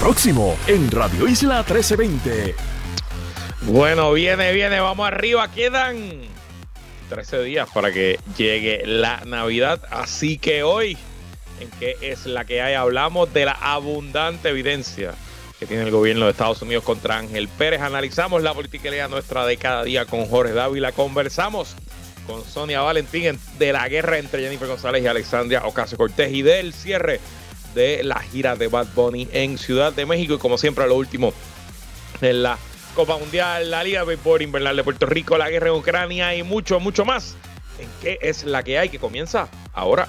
Próximo en Radio Isla 1320. Bueno, viene, viene, vamos arriba. Quedan 13 días para que llegue la Navidad. Así que hoy, en qué es la que hay, hablamos de la abundante evidencia que tiene el gobierno de Estados Unidos contra Ángel Pérez. Analizamos la política nuestra de cada día con Jorge Dávila. Conversamos con Sonia Valentín de la guerra entre Jennifer González y Alexandria Ocasio Cortés y del cierre de la gira de Bad Bunny en Ciudad de México. Y como siempre, a lo último en la Copa Mundial, la Liga de Béisbol Invernal de Puerto Rico, la guerra en Ucrania y mucho, mucho más. ¿En qué es la que hay que comienza ahora?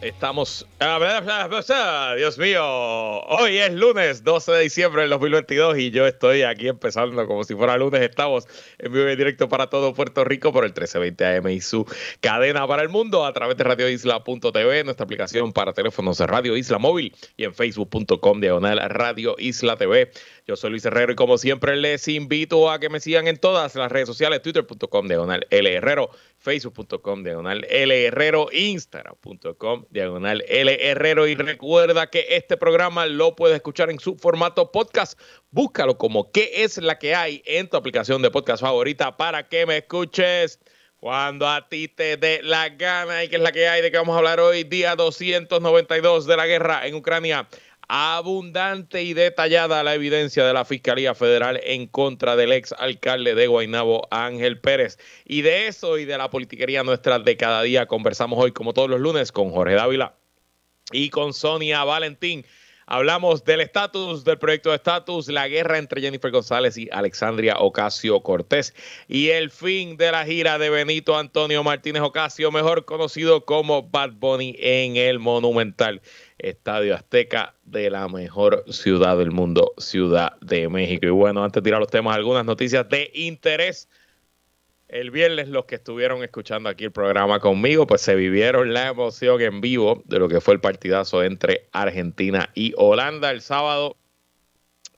Estamos. Dios mío. Hoy es lunes 12 de diciembre del 2022 y yo estoy aquí empezando como si fuera lunes. Estamos en vivo y directo para todo Puerto Rico por el 1320 AM y su cadena para el mundo a través de radioisla.tv, nuestra aplicación para teléfonos de Radio Isla Móvil y en facebook.com diagonal Radio Isla TV. Yo soy Luis Herrero y como siempre les invito a que me sigan en todas las redes sociales, twitter.com diagonal L Herrero, facebook.com diagonal L Herrero, instagram.com diagonal L Herrero y recuerda que este programa lo puedes escuchar en su formato podcast. Búscalo como qué es la que hay en tu aplicación de podcast favorita para que me escuches cuando a ti te dé la gana. Y qué es la que hay de que vamos a hablar hoy, día 292 de la guerra en Ucrania abundante y detallada la evidencia de la Fiscalía Federal en contra del ex alcalde de Guaynabo, Ángel Pérez. Y de eso y de la politiquería nuestra de cada día conversamos hoy, como todos los lunes, con Jorge Dávila y con Sonia Valentín. Hablamos del estatus, del proyecto de estatus, la guerra entre Jennifer González y Alexandria Ocasio Cortés y el fin de la gira de Benito Antonio Martínez Ocasio, mejor conocido como Bad Bunny en el Monumental. Estadio Azteca de la mejor ciudad del mundo, Ciudad de México. Y bueno, antes de tirar los temas, algunas noticias de interés. El viernes los que estuvieron escuchando aquí el programa conmigo, pues se vivieron la emoción en vivo de lo que fue el partidazo entre Argentina y Holanda. El sábado,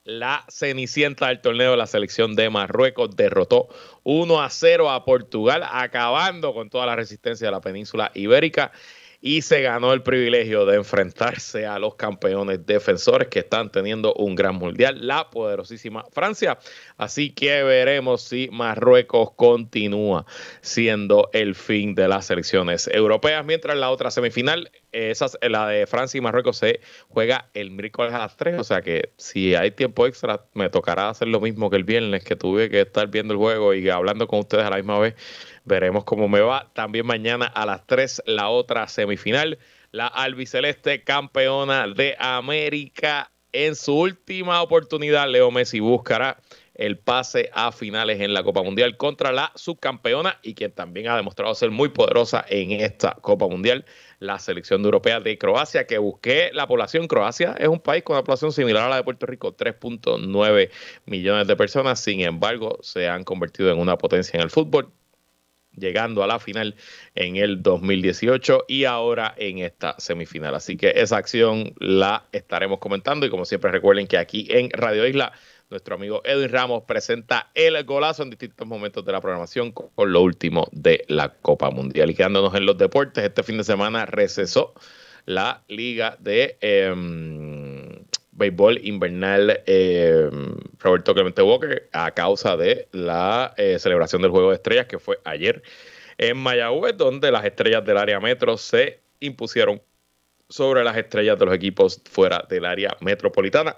la cenicienta del torneo, la selección de Marruecos, derrotó 1 a 0 a Portugal, acabando con toda la resistencia de la península ibérica y se ganó el privilegio de enfrentarse a los campeones defensores que están teniendo un gran mundial, la poderosísima Francia. Así que veremos si Marruecos continúa siendo el fin de las selecciones europeas, mientras la otra semifinal, esa, la de Francia y Marruecos, se juega el miércoles a las 3, o sea que si hay tiempo extra me tocará hacer lo mismo que el viernes, que tuve que estar viendo el juego y hablando con ustedes a la misma vez Veremos cómo me va. También mañana a las 3 la otra semifinal. La albiceleste campeona de América en su última oportunidad. Leo Messi buscará el pase a finales en la Copa Mundial contra la subcampeona y quien también ha demostrado ser muy poderosa en esta Copa Mundial, la selección europea de Croacia, que busqué la población. Croacia es un país con una población similar a la de Puerto Rico, 3.9 millones de personas. Sin embargo, se han convertido en una potencia en el fútbol llegando a la final en el 2018 y ahora en esta semifinal. Así que esa acción la estaremos comentando y como siempre recuerden que aquí en Radio Isla nuestro amigo Edwin Ramos presenta el golazo en distintos momentos de la programación con lo último de la Copa Mundial. Y quedándonos en los deportes, este fin de semana recesó la liga de... Em, béisbol invernal eh, Roberto Clemente Walker a causa de la eh, celebración del Juego de Estrellas que fue ayer en Mayagüez, donde las estrellas del área metro se impusieron sobre las estrellas de los equipos fuera del área metropolitana.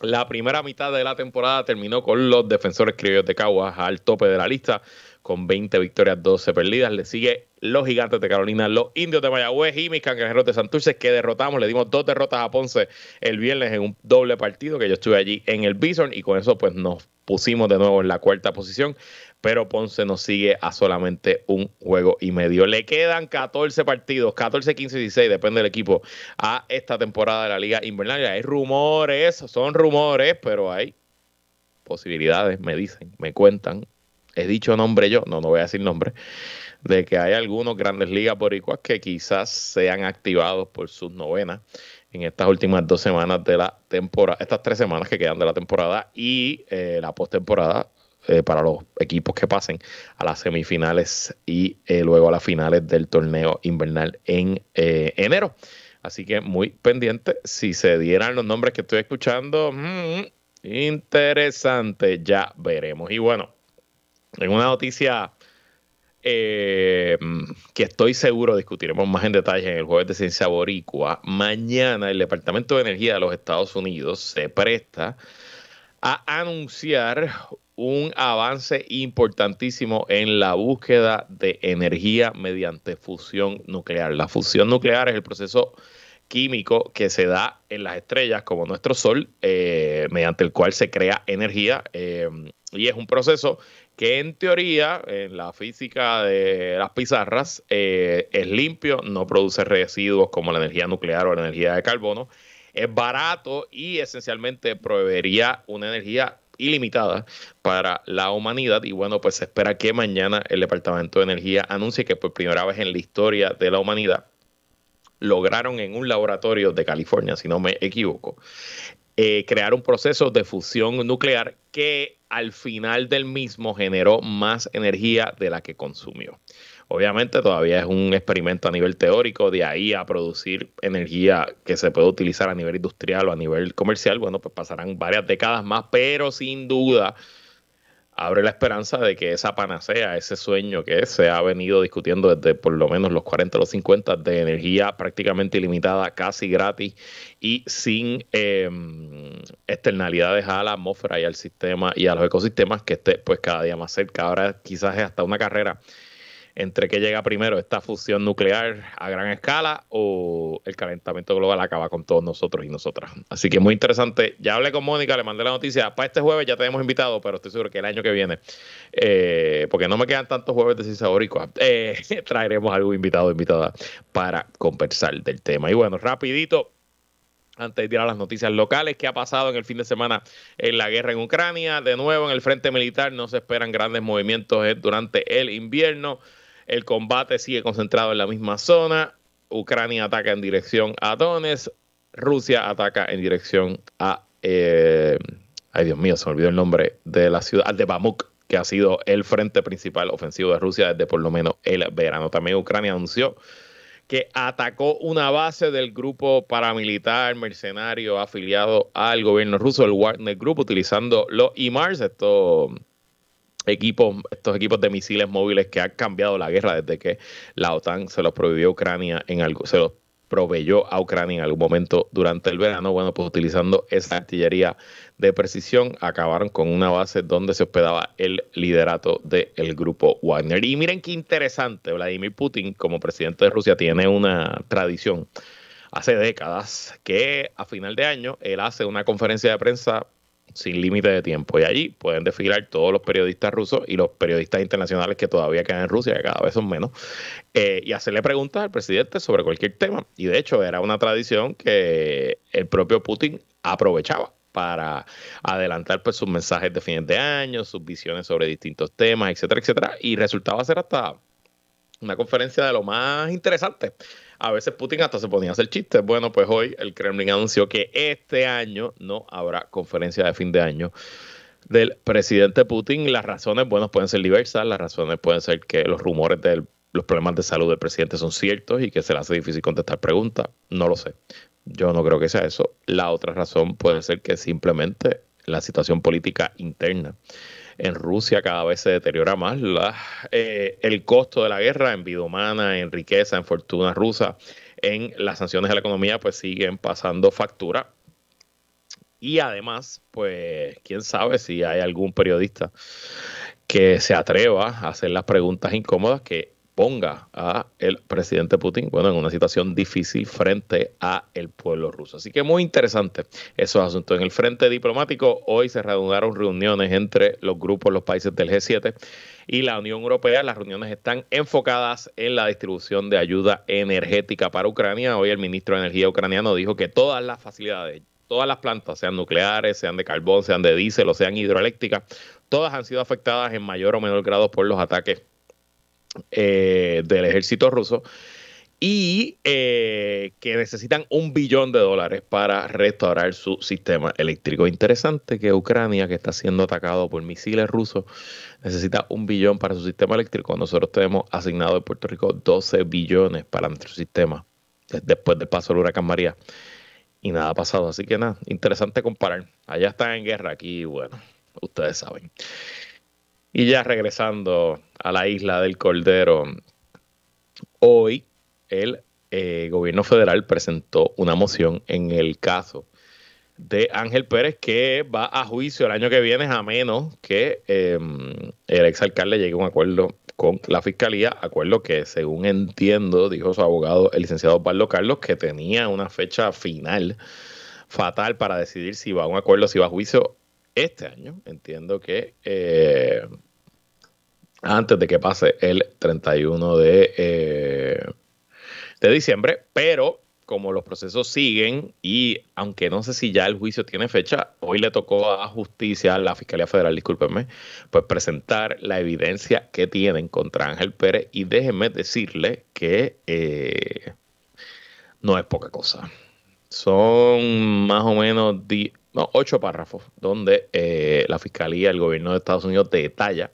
La primera mitad de la temporada terminó con los defensores criollos de Caguas al tope de la lista con 20 victorias, 12 perdidas. Le sigue los Gigantes de Carolina, los Indios de Mayagüez y mis Cangrejeros de Santurce que derrotamos. Le dimos dos derrotas a Ponce el viernes en un doble partido que yo estuve allí en el Bison y con eso pues nos pusimos de nuevo en la cuarta posición. pero Ponce nos sigue a solamente un juego y medio. Le quedan 14 partidos, 14, 15, 16, depende del equipo, a esta temporada de la Liga Invernal. Hay rumores, son rumores, pero hay posibilidades, me dicen, me cuentan. He dicho nombre yo, no, no voy a decir nombre, de que hay algunos grandes ligas boricuas que quizás sean activados por sus novenas en estas últimas dos semanas de la temporada, estas tres semanas que quedan de la temporada y eh, la postemporada eh, para los equipos que pasen a las semifinales y eh, luego a las finales del torneo invernal en enero. Así que muy pendiente, si se dieran los nombres que estoy escuchando, mm, interesante, ya veremos. Y bueno, en una noticia eh, que estoy seguro discutiremos más en detalle en el jueves de Ciencia Boricua. Mañana el Departamento de Energía de los Estados Unidos se presta a anunciar un avance importantísimo en la búsqueda de energía mediante fusión nuclear. La fusión nuclear es el proceso químico que se da en las estrellas como nuestro Sol, eh, mediante el cual se crea energía. Eh, y es un proceso que en teoría, en la física de las pizarras, eh, es limpio, no produce residuos como la energía nuclear o la energía de carbono, es barato y esencialmente proveería una energía ilimitada para la humanidad. Y bueno, pues se espera que mañana el Departamento de Energía anuncie que por primera vez en la historia de la humanidad lograron en un laboratorio de California, si no me equivoco, eh, crear un proceso de fusión nuclear que al final del mismo generó más energía de la que consumió. Obviamente todavía es un experimento a nivel teórico, de ahí a producir energía que se puede utilizar a nivel industrial o a nivel comercial, bueno, pues pasarán varias décadas más, pero sin duda abre la esperanza de que esa panacea, ese sueño que se ha venido discutiendo desde por lo menos los 40 o los 50 de energía prácticamente ilimitada, casi gratis y sin em, externalidades a la atmósfera y al sistema y a los ecosistemas que esté pues cada día más cerca. Ahora quizás es hasta una carrera entre qué llega primero, esta fusión nuclear a gran escala o el calentamiento global acaba con todos nosotros y nosotras. Así que muy interesante. Ya hablé con Mónica, le mandé la noticia. Para este jueves ya tenemos invitado, pero estoy seguro que el año que viene, eh, porque no me quedan tantos jueves de Ciencia eh, traeremos algún invitado o invitada para conversar del tema. Y bueno, rapidito, antes de ir a las noticias locales, ¿qué ha pasado en el fin de semana en la guerra en Ucrania? De nuevo, en el frente militar no se esperan grandes movimientos eh, durante el invierno. El combate sigue concentrado en la misma zona. Ucrania ataca en dirección a Donetsk. Rusia ataca en dirección a. Eh, ay, Dios mío, se me olvidó el nombre de la ciudad, de Bamuk, que ha sido el frente principal ofensivo de Rusia desde por lo menos el verano. También Ucrania anunció que atacó una base del grupo paramilitar mercenario afiliado al gobierno ruso, el Wagner Group, utilizando los IMARS, estos equipos, estos equipos de misiles móviles que han cambiado la guerra desde que la OTAN se los prohibió a Ucrania en algo, se los proveyó a Ucrania en algún momento durante el verano. Bueno, pues utilizando esa artillería de precisión, acabaron con una base donde se hospedaba el liderato del grupo Wagner. Y miren qué interesante, Vladimir Putin, como presidente de Rusia, tiene una tradición hace décadas que a final de año él hace una conferencia de prensa sin límite de tiempo. Y allí pueden desfilar todos los periodistas rusos y los periodistas internacionales que todavía quedan en Rusia, que cada vez son menos, eh, y hacerle preguntas al presidente sobre cualquier tema. Y de hecho era una tradición que el propio Putin aprovechaba para adelantar pues, sus mensajes de fines de año, sus visiones sobre distintos temas, etcétera, etcétera. Y resultaba ser hasta una conferencia de lo más interesante a veces Putin hasta se ponía a hacer chistes. Bueno, pues hoy el Kremlin anunció que este año no habrá conferencia de fin de año del presidente Putin. Las razones, bueno, pueden ser diversas. Las razones pueden ser que los rumores de los problemas de salud del presidente son ciertos y que se le hace difícil contestar preguntas. No lo sé. Yo no creo que sea eso. La otra razón puede ser que simplemente la situación política interna en Rusia cada vez se deteriora más eh, el costo de la guerra en vida humana, en riqueza, en fortuna rusa, en las sanciones de la economía, pues siguen pasando factura. Y además, pues, quién sabe si hay algún periodista que se atreva a hacer las preguntas incómodas que ponga a el presidente Putin, bueno, en una situación difícil frente a el pueblo ruso. Así que muy interesante esos asuntos. En el frente diplomático, hoy se reanudaron reuniones entre los grupos, los países del G7 y la Unión Europea. Las reuniones están enfocadas en la distribución de ayuda energética para Ucrania. Hoy el ministro de Energía ucraniano dijo que todas las facilidades, todas las plantas, sean nucleares, sean de carbón, sean de diésel o sean hidroeléctricas, todas han sido afectadas en mayor o menor grado por los ataques eh, del ejército ruso y eh, que necesitan un billón de dólares para restaurar su sistema eléctrico. Interesante que Ucrania, que está siendo atacado por misiles rusos, necesita un billón para su sistema eléctrico. Nosotros tenemos asignado en Puerto Rico 12 billones para nuestro sistema después del paso del huracán María. Y nada ha pasado. Así que nada, interesante comparar. Allá están en guerra, aquí, bueno, ustedes saben. Y ya regresando a la isla del Cordero, hoy el eh, gobierno federal presentó una moción en el caso de Ángel Pérez que va a juicio el año que viene a menos que em, el exalcalde llegue a un acuerdo con la fiscalía, acuerdo que según entiendo, dijo su abogado, el licenciado Pablo Carlos, que tenía una fecha final fatal para decidir si va a un acuerdo, si va a juicio este año. Entiendo que eh, antes de que pase el 31 de, eh, de diciembre, pero como los procesos siguen y aunque no sé si ya el juicio tiene fecha, hoy le tocó a justicia, a la Fiscalía Federal, discúlpenme, pues presentar la evidencia que tienen contra Ángel Pérez y déjenme decirle que eh, no es poca cosa. Son más o menos ocho párrafos donde eh, la Fiscalía, el gobierno de Estados Unidos detalla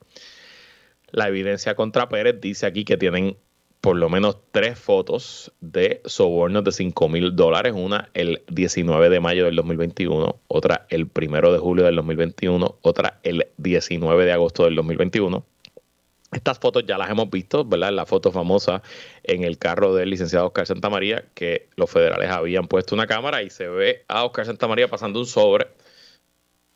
la evidencia contra Pérez. Dice aquí que tienen por lo menos tres fotos de sobornos de 5 mil dólares. Una el 19 de mayo del 2021, otra el 1 de julio del 2021, otra el 19 de agosto del 2021. Estas fotos ya las hemos visto, ¿verdad? La foto famosa en el carro del licenciado Oscar Santamaría, que los federales habían puesto una cámara y se ve a Oscar Santamaría pasando un sobre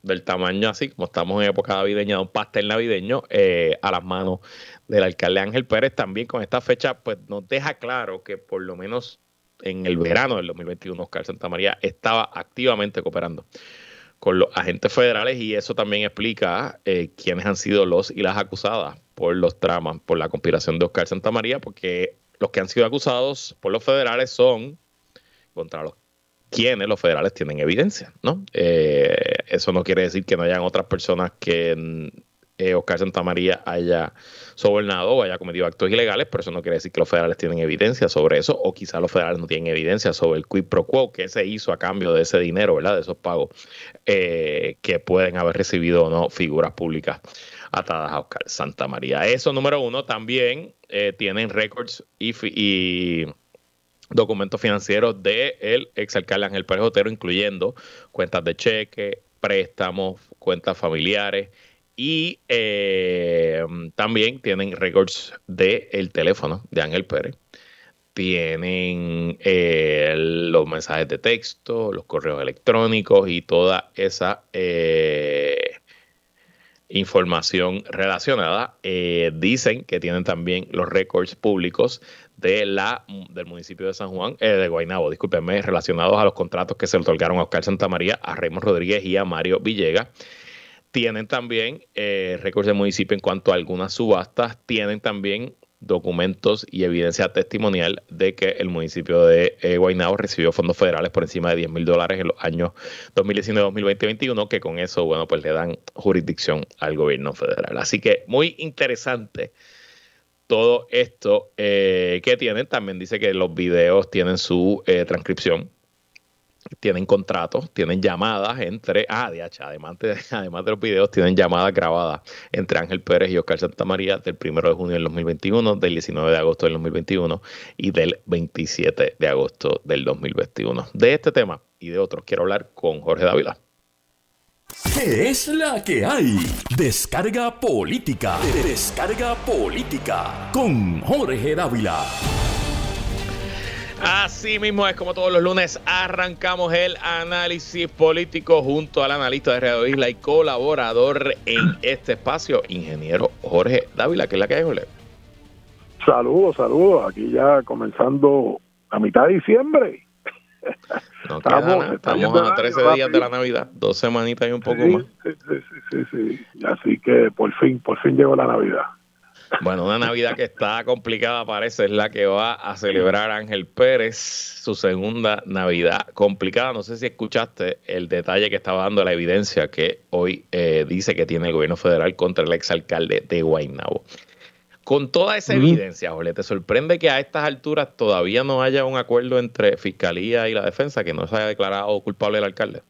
del tamaño así, como estamos en época navideña, un pastel navideño, eh, a las manos del alcalde Ángel Pérez. También con esta fecha, pues nos deja claro que por lo menos en el verano del 2021, Oscar Santamaría estaba activamente cooperando con los agentes federales y eso también explica eh, quiénes han sido los y las acusadas por los tramas, por la conspiración de Oscar Santamaría, porque los que han sido acusados por los federales son contra los quienes los federales tienen evidencia, ¿no? Eh, eso no quiere decir que no hayan otras personas que eh, Oscar Santamaría haya sobornado o haya cometido actos ilegales, pero eso no quiere decir que los federales tienen evidencia sobre eso, o quizás los federales no tienen evidencia sobre el quid pro quo que se hizo a cambio de ese dinero, ¿verdad? De esos pagos eh, que pueden haber recibido o no figuras públicas atadas a Oscar Santamaría. Eso, número uno, también eh, tienen récords y, documentos financieros del ex exalcalde Ángel Pérez Otero, incluyendo cuentas de cheque, préstamos, cuentas familiares y eh, también tienen récords del teléfono de Ángel Pérez. Tienen eh, los mensajes de texto, los correos electrónicos y toda esa información relacionada. dicen que tienen también los récords públicos de la, del municipio de San Juan, de Guaynabo, discúlpenme, relacionados a los contratos que se otorgaron a Oscar Santamaría, a Raymond Rodríguez y a Mario Villegas tienen también eh, récords de municipio en cuanto a algunas subastas, tienen también documentos y evidencia testimonial de que el municipio de eh, recibió fondos federales por encima de 10 mil dólares en los años 2019, 2020 2021, que con eso, bueno, pues le dan jurisdicción al gobierno federal. Así que muy interesante todo esto eh, que tienen. También dice que los videos tienen su eh, transcripción tienen contratos, tienen llamadas entre, ah, de además de, además de los videos, tienen llamadas grabadas entre Ángel Pérez y Oscar Santamaría del 1 de junio del 2021, del 19 de agosto del 2021 y del 27 de agosto del 2021. De este tema y de otros quiero hablar con Jorge Dávila. ¿Qué es la que hay? Descarga política. Descarga política con Jorge Dávila. Así mismo es como todos los lunes arrancamos el análisis político junto al analista de Radio Isla y colaborador en este espacio, ingeniero Jorge Dávila, que es la que hay, Jorge. Saludos, saludos. Aquí ya comenzando a mitad de diciembre. estamos, a 13 días de la Navidad, dos semanitas y un poco más. Sí, sí, sí, sí, Así que por fin, por fin llegó la Navidad. Bueno, una Navidad que está complicada parece es la que va a celebrar Ángel Pérez, su segunda Navidad complicada. No sé si escuchaste el detalle que estaba dando la evidencia que hoy eh, dice que tiene el gobierno federal contra el exalcalde de Guaynabo. Con toda esa evidencia, Jorge, ¿te sorprende que a estas alturas todavía no haya un acuerdo entre Fiscalía y la defensa, que no se haya declarado culpable el alcalde?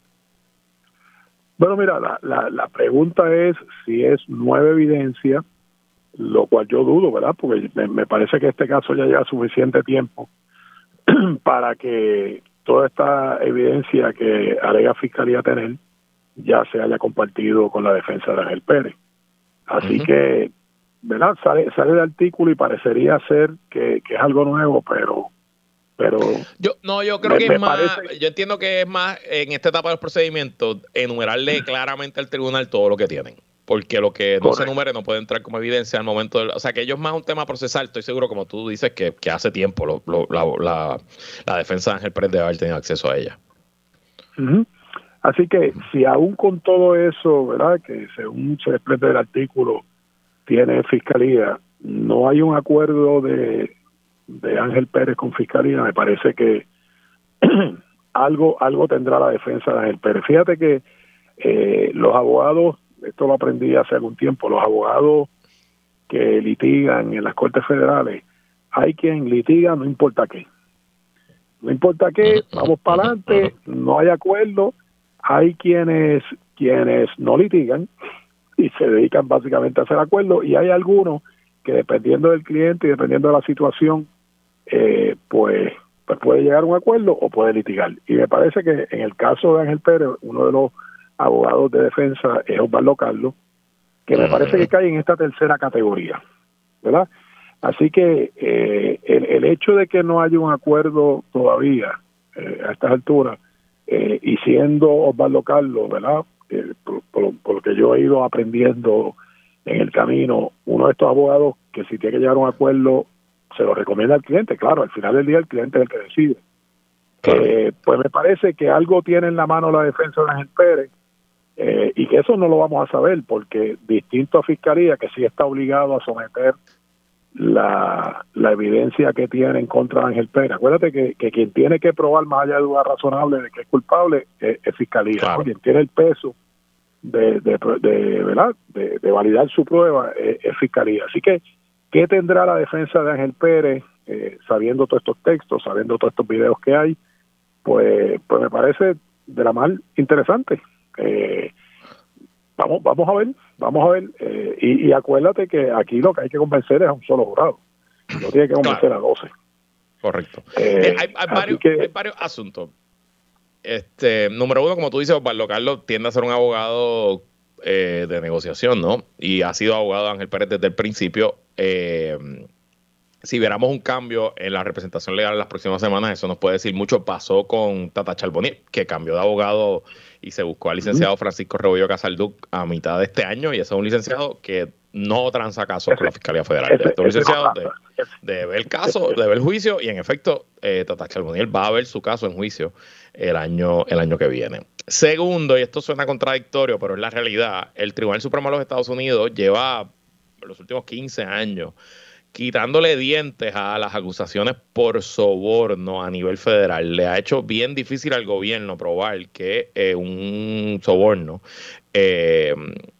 Bueno, mira, la, la, pregunta es si es nueva evidencia, lo cual yo dudo, ¿verdad? Porque me, parece que este caso ya lleva suficiente tiempo para que toda esta evidencia que alega Fiscalía tener ya se haya compartido con la defensa de Ángel Pérez. Así que ¿verdad? Sale, sale el artículo y parecería ser que, es algo nuevo, pero pero yo no yo creo que es más yo entiendo que es más en esta etapa de los procedimientos enumerarle claramente al tribunal todo lo que tienen porque lo que no se enumere no puede entrar como evidencia al momento del, o sea que ellos más un tema procesal estoy seguro como tú dices que, hace tiempo lo, la, la, defensa de Ángel Pérez debe haber tenido acceso a ella. Así que si aún con todo eso verdad que según se desprende del artículo tiene Fiscalía, no hay un acuerdo de, de Ángel Pérez con Fiscalía, me parece que algo, algo tendrá la defensa de Ángel Pérez. Fíjate que eh, los abogados, esto lo aprendí hace algún tiempo, los abogados que litigan en las Cortes Federales, hay quien litiga no importa qué. No importa qué, vamos para adelante, no hay acuerdo, hay quienes quienes no litigan y se dedican básicamente a hacer acuerdos y hay algunos que dependiendo del cliente y dependiendo de la situación, eh, pues, pues puede llegar a un acuerdo o puede litigar. Y me parece que en el caso de Ángel Pérez, uno de los abogados de defensa es Osvaldo Carlos, que me parece que cae en esta tercera categoría, ¿verdad? Así que eh, el, el, hecho de que no haya un acuerdo todavía eh, a estas alturas, y siendo Osvaldo Carlos, ¿verdad? por, lo que yo he ido aprendiendo en el camino, uno de estos abogados que si tiene que llegar a un acuerdo, se lo recomienda al cliente. Claro, al final del día el cliente es el que decide. Eh, pues me parece que algo tiene en la mano la defensa de Ángel Pérez eh, y que eso no lo vamos a saber porque distinto a Fiscalía, que sí está obligado a someter la, la evidencia que tiene en contra de Ángel Pérez. Acuérdate que, que quien tiene que probar más allá de duda razonable de que es culpable es, Fiscalía. Quien tiene el peso de, de, ¿verdad? de, validar su prueba es, Fiscalía. Así que, ¿qué tendrá la defensa de Ángel Pérez eh, sabiendo todos estos textos, sabiendo todos estos videos que hay? Pues, pues me parece de la mal interesante. Eh, vamos, vamos a ver, vamos a ver. Eh, y, acuérdate que aquí lo que hay que convencer es a un solo jurado. No tiene que convencer a 12. Correcto. Eh, hay, varios, asuntos. Este, número uno, como tú dices, Osvaldo Carlos tiende a ser un abogado eh, de negociación, ¿no? Y ha sido abogado de Ángel Pérez desde el principio. Si viéramos un cambio en la representación legal en las próximas semanas, eso nos puede decir mucho. Pasó con Tata Charbonnier, que cambió de abogado y se buscó al licenciado Francisco Rebollo Casalduc a mitad de este año y ese es un licenciado que no transa casos con la Fiscalía Federal. es un licenciado de, ver el caso, de ver el juicio y en efecto eh, Tata Charboniel va a ver su caso en juicio el año, el año que viene. Segundo, y esto suena contradictorio, pero es la realidad, el Tribunal Supremo de los Estados Unidos lleva los últimos 15 años quitándole dientes a las acusaciones por soborno a nivel federal. Le ha hecho bien difícil al gobierno probar que eh, un soborno eh,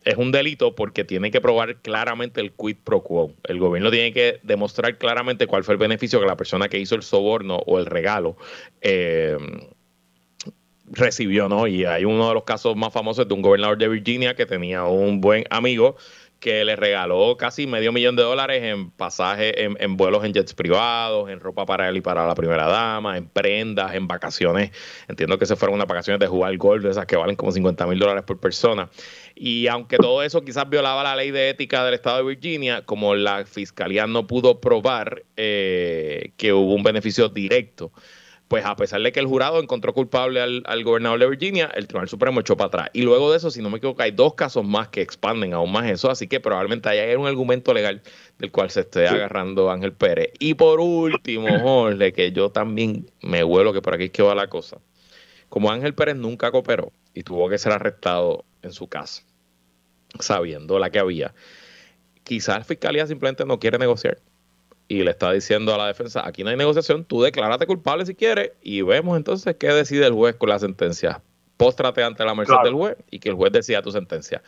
es un delito porque tiene que probar claramente el quid pro quo. El gobierno tiene que demostrar claramente cuál fue el beneficio que la persona que hizo el soborno o el regalo eh, recibió, ¿no? Y hay uno de los casos más famosos de un gobernador de Virginia que tenía un buen amigo que le regaló casi medio millón de dólares en pasajes, en, vuelos en jets privados, en ropa para él y para la primera dama, en prendas, en vacaciones. Entiendo que se fueron unas vacaciones de jugar golf, esas que valen como 50 mil dólares por persona. Y aunque todo eso quizás violaba la ley de ética del estado de Virginia, como la fiscalía no pudo probar eh, que hubo un beneficio directo pues a pesar de que el jurado encontró culpable al, gobernador de Virginia, el Tribunal Supremo echó para atrás. Y luego de eso, si no me equivoco, hay dos casos más que expanden aún más eso, así que probablemente haya un argumento legal del cual se esté agarrando Ángel Pérez. Y por último, Jorge, que yo también me huelo que por aquí es que va la cosa. Como Ángel Pérez nunca cooperó y tuvo que ser arrestado en su casa, sabiendo la que había, quizás la fiscalía simplemente no quiere negociar y le está diciendo a la defensa, aquí no hay negociación, tú declárate culpable si quieres y vemos entonces qué decide el juez con la sentencia. Póstrate ante la merced del juez y que el juez decida tu sentencia.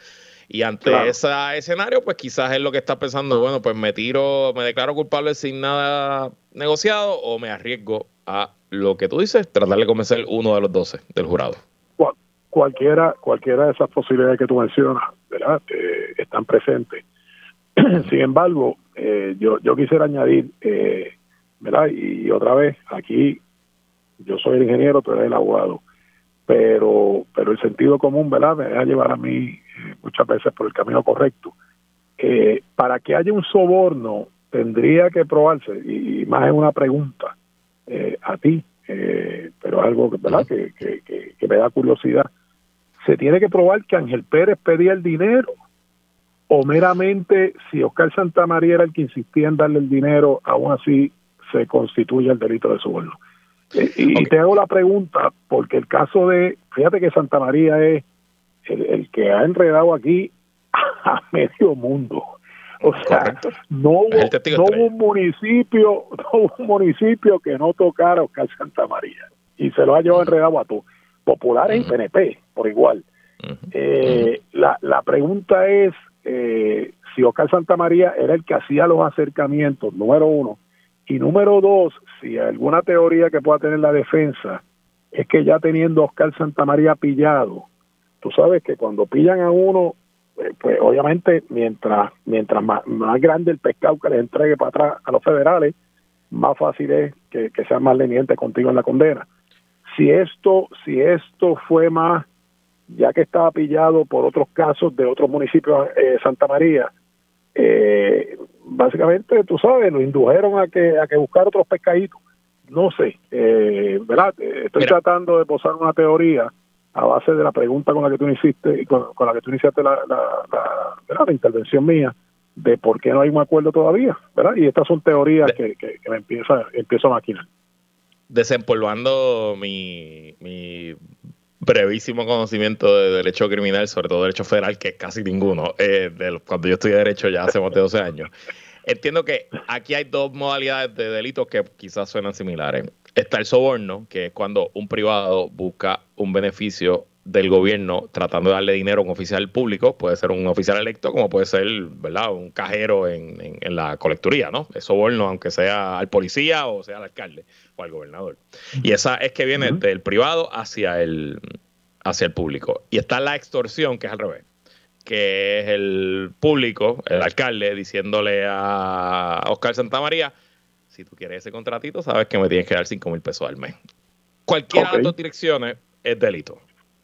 Y ante ese escenario, pues quizás es lo que está pensando, bueno, pues me tiro, me declaro culpable sin nada negociado o me arriesgo a lo que tú dices, tratar de convencer uno de los doce del jurado. cualquiera, cualquiera de esas posibilidades que tú mencionas, ¿verdad? Eh, están presentes. Sin embargo, eh, yo, yo quisiera añadir, eh, ¿verdad? Y, otra vez, aquí yo soy el ingeniero, tú eres el abogado, pero, pero el sentido común, ¿verdad? Me deja llevar a mí eh, muchas veces por el camino correcto. para que haya un soborno, tendría que probarse, y, más es una pregunta a ti, pero algo ¿verdad? Que, que, que me da curiosidad. Se tiene que probar que Ángel Pérez pedía el dinero o meramente si Oscar Santamaría era el que insistía en darle el dinero, aún así se constituye el delito de soborno. Eh, y, te hago la pregunta, porque el caso de, fíjate que Santa María es el, que ha enredado aquí a medio mundo. O sea, no hubo, un municipio, no hubo un municipio que no tocara a Oscar Santa María. Y se lo ha llevado enredado a todos. Populares y PNP, por igual. Eh, la, la pregunta es, eh, si Oscar Santamaría era el que hacía los acercamientos, número uno. Y número dos, si alguna teoría que pueda tener la defensa es que ya teniendo Oscar Santamaría pillado, tú sabes que cuando pillan a uno, eh, pues obviamente mientras mientras más, grande el pescado que les entregue para atrás a los federales, más fácil es que, que sean más lenientes contigo en la condena. Si esto, si esto fue más ya que estaba pillado por otros casos de otros municipios eh, Santa María, eh, básicamente, tú sabes, lo indujeron a que a que buscar otros pescaditos. No sé, eh, ¿verdad? Estoy tratando de posar una teoría a base de la pregunta con la que tú hiciste y con, la que tú iniciaste la, la, intervención mía de por qué no hay un acuerdo todavía, ¿verdad? Y estas son teorías que, que, me empieza, empiezo a maquinar. Desempolvando mi, mi brevísimo conocimiento de derecho criminal, sobre todo derecho federal, que es casi ninguno. Eh, cuando yo estudié derecho ya hace más de 12 años. Entiendo que aquí hay dos modalidades de delitos que quizás suenan similares. Está el soborno, que es cuando un privado busca un beneficio del gobierno tratando de darle dinero a un oficial público, puede ser un oficial electo, como puede ser, ¿verdad?, un cajero en, en, la colecturía, ¿no? Es soborno, aunque sea al policía o sea al alcalde o al gobernador. Y esa es que viene del privado hacia el, hacia el público. Y está la extorsión, que es al revés, que es el público, el alcalde, diciéndole a Oscar Santamaría, si tú quieres ese contratito, sabes que me tienes que dar 5 mil pesos al mes. Cualquiera de las dos direcciones es delito.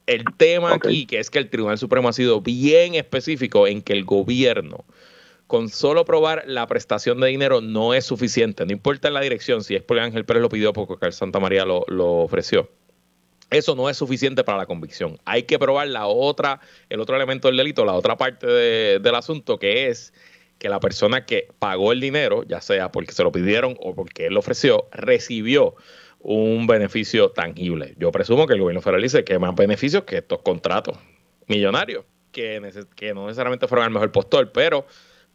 El tema aquí, que es que el Tribunal Supremo ha sido bien específico en que el gobierno, con solo probar la prestación de dinero, no es suficiente. No importa en la dirección, si es porque Ángel Pérez lo pidió porque Carl Santa María lo, ofreció. Eso no es suficiente para la convicción. Hay que probar la otra, el otro elemento del delito, la otra parte del asunto, que es que la persona que pagó el dinero, ya sea porque se lo pidieron o porque él lo ofreció, recibió un beneficio tangible. Yo presumo que el gobierno federal dice que más beneficios que estos contratos millonarios, que, que no necesariamente fueron al mejor postor, pero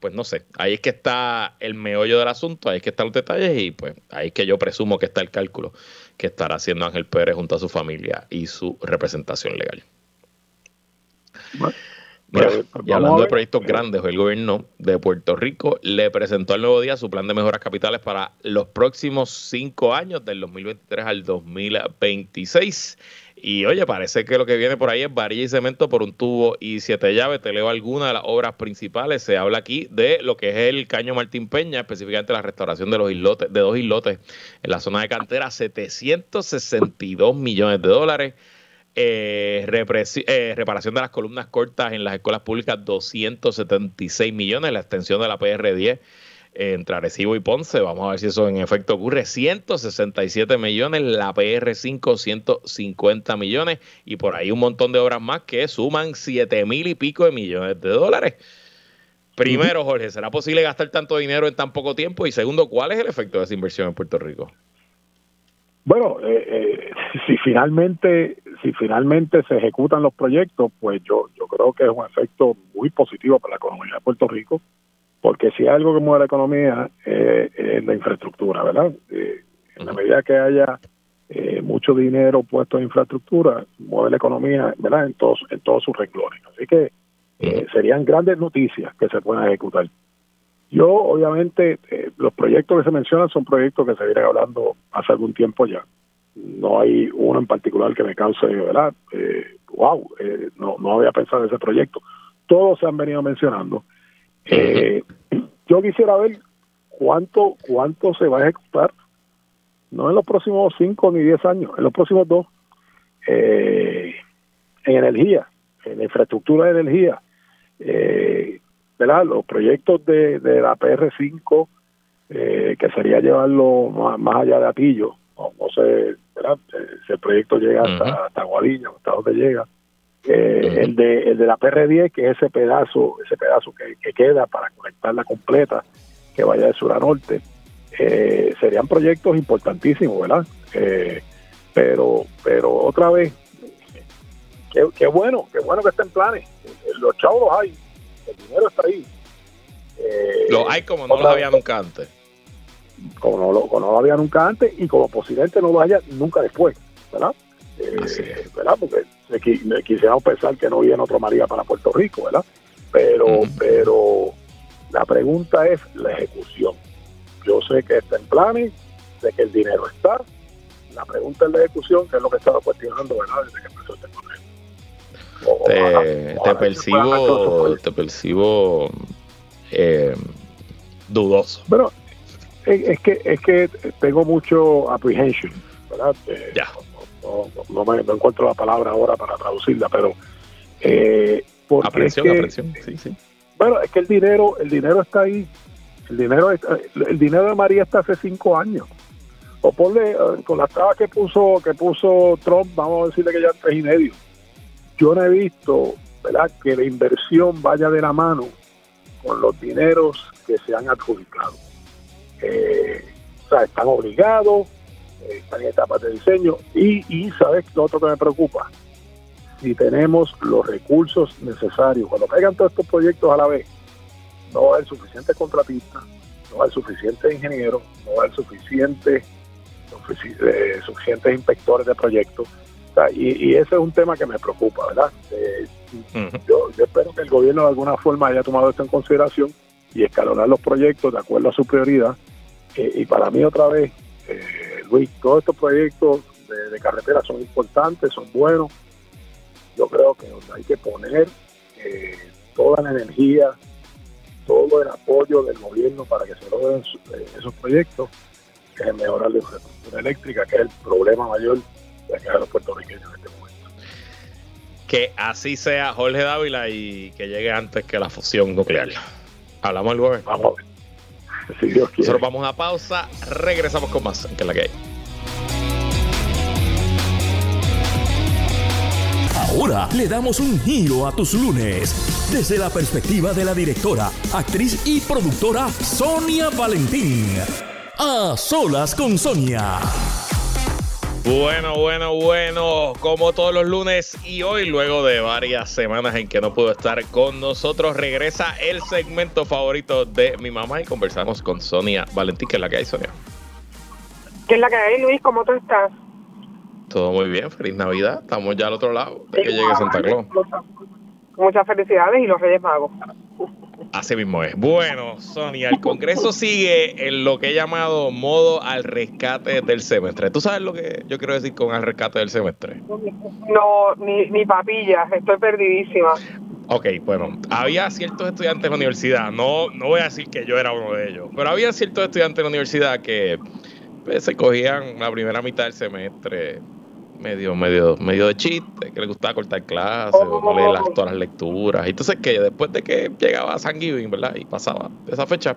pues no sé, ahí es que está el meollo del asunto, ahí es que están los detalles y pues ahí es que yo presumo que está el cálculo que estará haciendo Ángel Pérez junto a su familia y su representación legal. Pues, y hablando de proyectos grandes, el gobierno de Puerto Rico le presentó al nuevo día su plan de mejoras capitales para los próximos cinco años, del 2023 al 2026. Y oye, parece que lo que viene por ahí es varilla y cemento por un tubo y siete llaves. Te leo algunas de las obras principales. Se habla aquí de lo que es el Caño Martín Peña, específicamente la restauración de los islotes, de dos islotes en la zona de cantera, 762 millones de dólares. Eh, eh, reparación de las columnas cortas en las escuelas públicas, 276 millones, la extensión de la PR10, entre Arecibo y Ponce. Vamos a ver si eso en efecto ocurre. 167 millones, la PR5 150 millones y por ahí un montón de obras más que suman 7 mil y pico de millones de dólares. Primero, Jorge, ¿será posible gastar tanto dinero en tan poco tiempo? Y segundo, ¿cuál es el efecto de esa inversión en Puerto Rico? Bueno, eh, eh, si finalmente si finalmente se ejecutan los proyectos, pues yo yo creo que es un efecto muy positivo para la economía de Puerto Rico porque si hay algo que mueve la economía eh, es la infraestructura, ¿verdad? Eh, en la medida que haya eh, mucho dinero puesto en infraestructura, mueve la economía, ¿verdad? En todos, en todos sus renglones. Así que serían grandes noticias que se puedan ejecutar. Yo, obviamente, los proyectos que se mencionan son proyectos que se vienen hablando hace algún tiempo ya. No hay uno en particular que me cause, ¿verdad? wow, no, no había pensado en ese proyecto. Todos se han venido mencionando eh, yo quisiera ver cuánto cuánto se va a ejecutar, no en los próximos cinco ni diez años, en los próximos dos, eh, en energía, en infraestructura de energía. Eh, ¿verdad? Los proyectos de, de la PR5, eh, que sería llevarlo más, allá de Atillo, no, sé ¿verdad? si el proyecto llega hasta, hasta Guadilla, hasta donde llega, eh, el, de, el de la PR10, que es ese pedazo, ese pedazo que, queda para conectarla completa, que vaya de sur a norte, eh, serían proyectos importantísimos, ¿verdad? Eh, pero, pero otra vez, qué, bueno, qué bueno que estén planes. Los chavos los hay, el dinero está ahí. los hay como no los había nunca antes. Como no, lo, como no lo había nunca antes y como posiblemente no lo haya nunca después, ¿verdad? ¿Verdad? Porque quisiéramos pensar que no viene otro María para Puerto Rico, ¿verdad? Pero, pero la pregunta es la ejecución. Yo sé que está en planes, sé que el dinero está. La pregunta es la ejecución, que es lo que estaba cuestionando, ¿verdad? Desde que empezó este te, te, percibo, te percibo eh, dudoso. Bueno, es, que es que tengo mucho apprehension, ¿verdad? ya no, me, encuentro la palabra ahora para traducirla, pero eh, sí, sí. Bueno, es que el dinero, el dinero está ahí, el dinero, el dinero de María está hace cinco años. O ponle eh, con las trabas que puso, que puso Trump, vamos a decirle que ya tres y medio. Yo no he visto, ¿verdad?, que la inversión vaya de la mano con los dineros que se han adjudicado. Eh, o sea, están obligados, están en etapas de diseño. Y, y sabes lo otro que me preocupa, si tenemos los recursos necesarios, cuando caigan todos estos proyectos a la vez, no va a haber suficiente contratista, no va a haber suficiente ingeniero, no va a haber suficiente, eh, suficientes inspectores de proyectos. y, ese es un tema que me preocupa, ¿verdad? Eh, yo, espero que el gobierno de alguna forma haya tomado esto en consideración y escalonar los proyectos de acuerdo a su prioridad. Eh, y para mí otra vez, Luis, todos estos proyectos de, carretera son importantes, son buenos. Yo creo que hay que poner eh, toda la energía, todo el apoyo del gobierno para que se logren eh, esos proyectos, que es mejorar la infraestructura eléctrica, que es el problema mayor de los puertorriqueños en este momento. Que así sea Jorge Dávila y que llegue antes que la fusión nuclear. Hablamos luego. Vamos a ver. Nosotros vamos a pausa, regresamos con más, que la que hay. Ahora le damos un giro a tus lunes desde la perspectiva de la directora, actriz y productora Sonia Valentín. A solas con Sonia. Bueno, bueno, bueno, como todos los lunes y hoy, luego de varias semanas en que no pudo estar con nosotros, regresa el segmento favorito de mi mamá y conversamos con Sonia Valentín, que es la que hay, Sonia. ¿Qué es la que hay, Luis? ¿Cómo tú estás? Todo muy bien, feliz Navidad. Estamos ya al otro lado de que llegue Santa Claus. Muchas felicidades y los Reyes Magos. Así mismo es. Bueno, Sonia, el Congreso sigue en lo que he llamado modo al rescate del semestre. ¿Tú sabes lo que yo quiero decir con al rescate del semestre? No, ni, ni papilla, estoy perdidísima. Ok, bueno, había ciertos estudiantes en la universidad, no, no voy a decir que yo era uno de ellos, pero había ciertos estudiantes en la universidad que pues, se cogían la primera mitad del semestre medio, medio, medio de chiste, que le gustaba cortar clases o no leer las, todas las lecturas. Entonces que después de que llegaba San Giving, ¿verdad? Y pasaba esa fecha,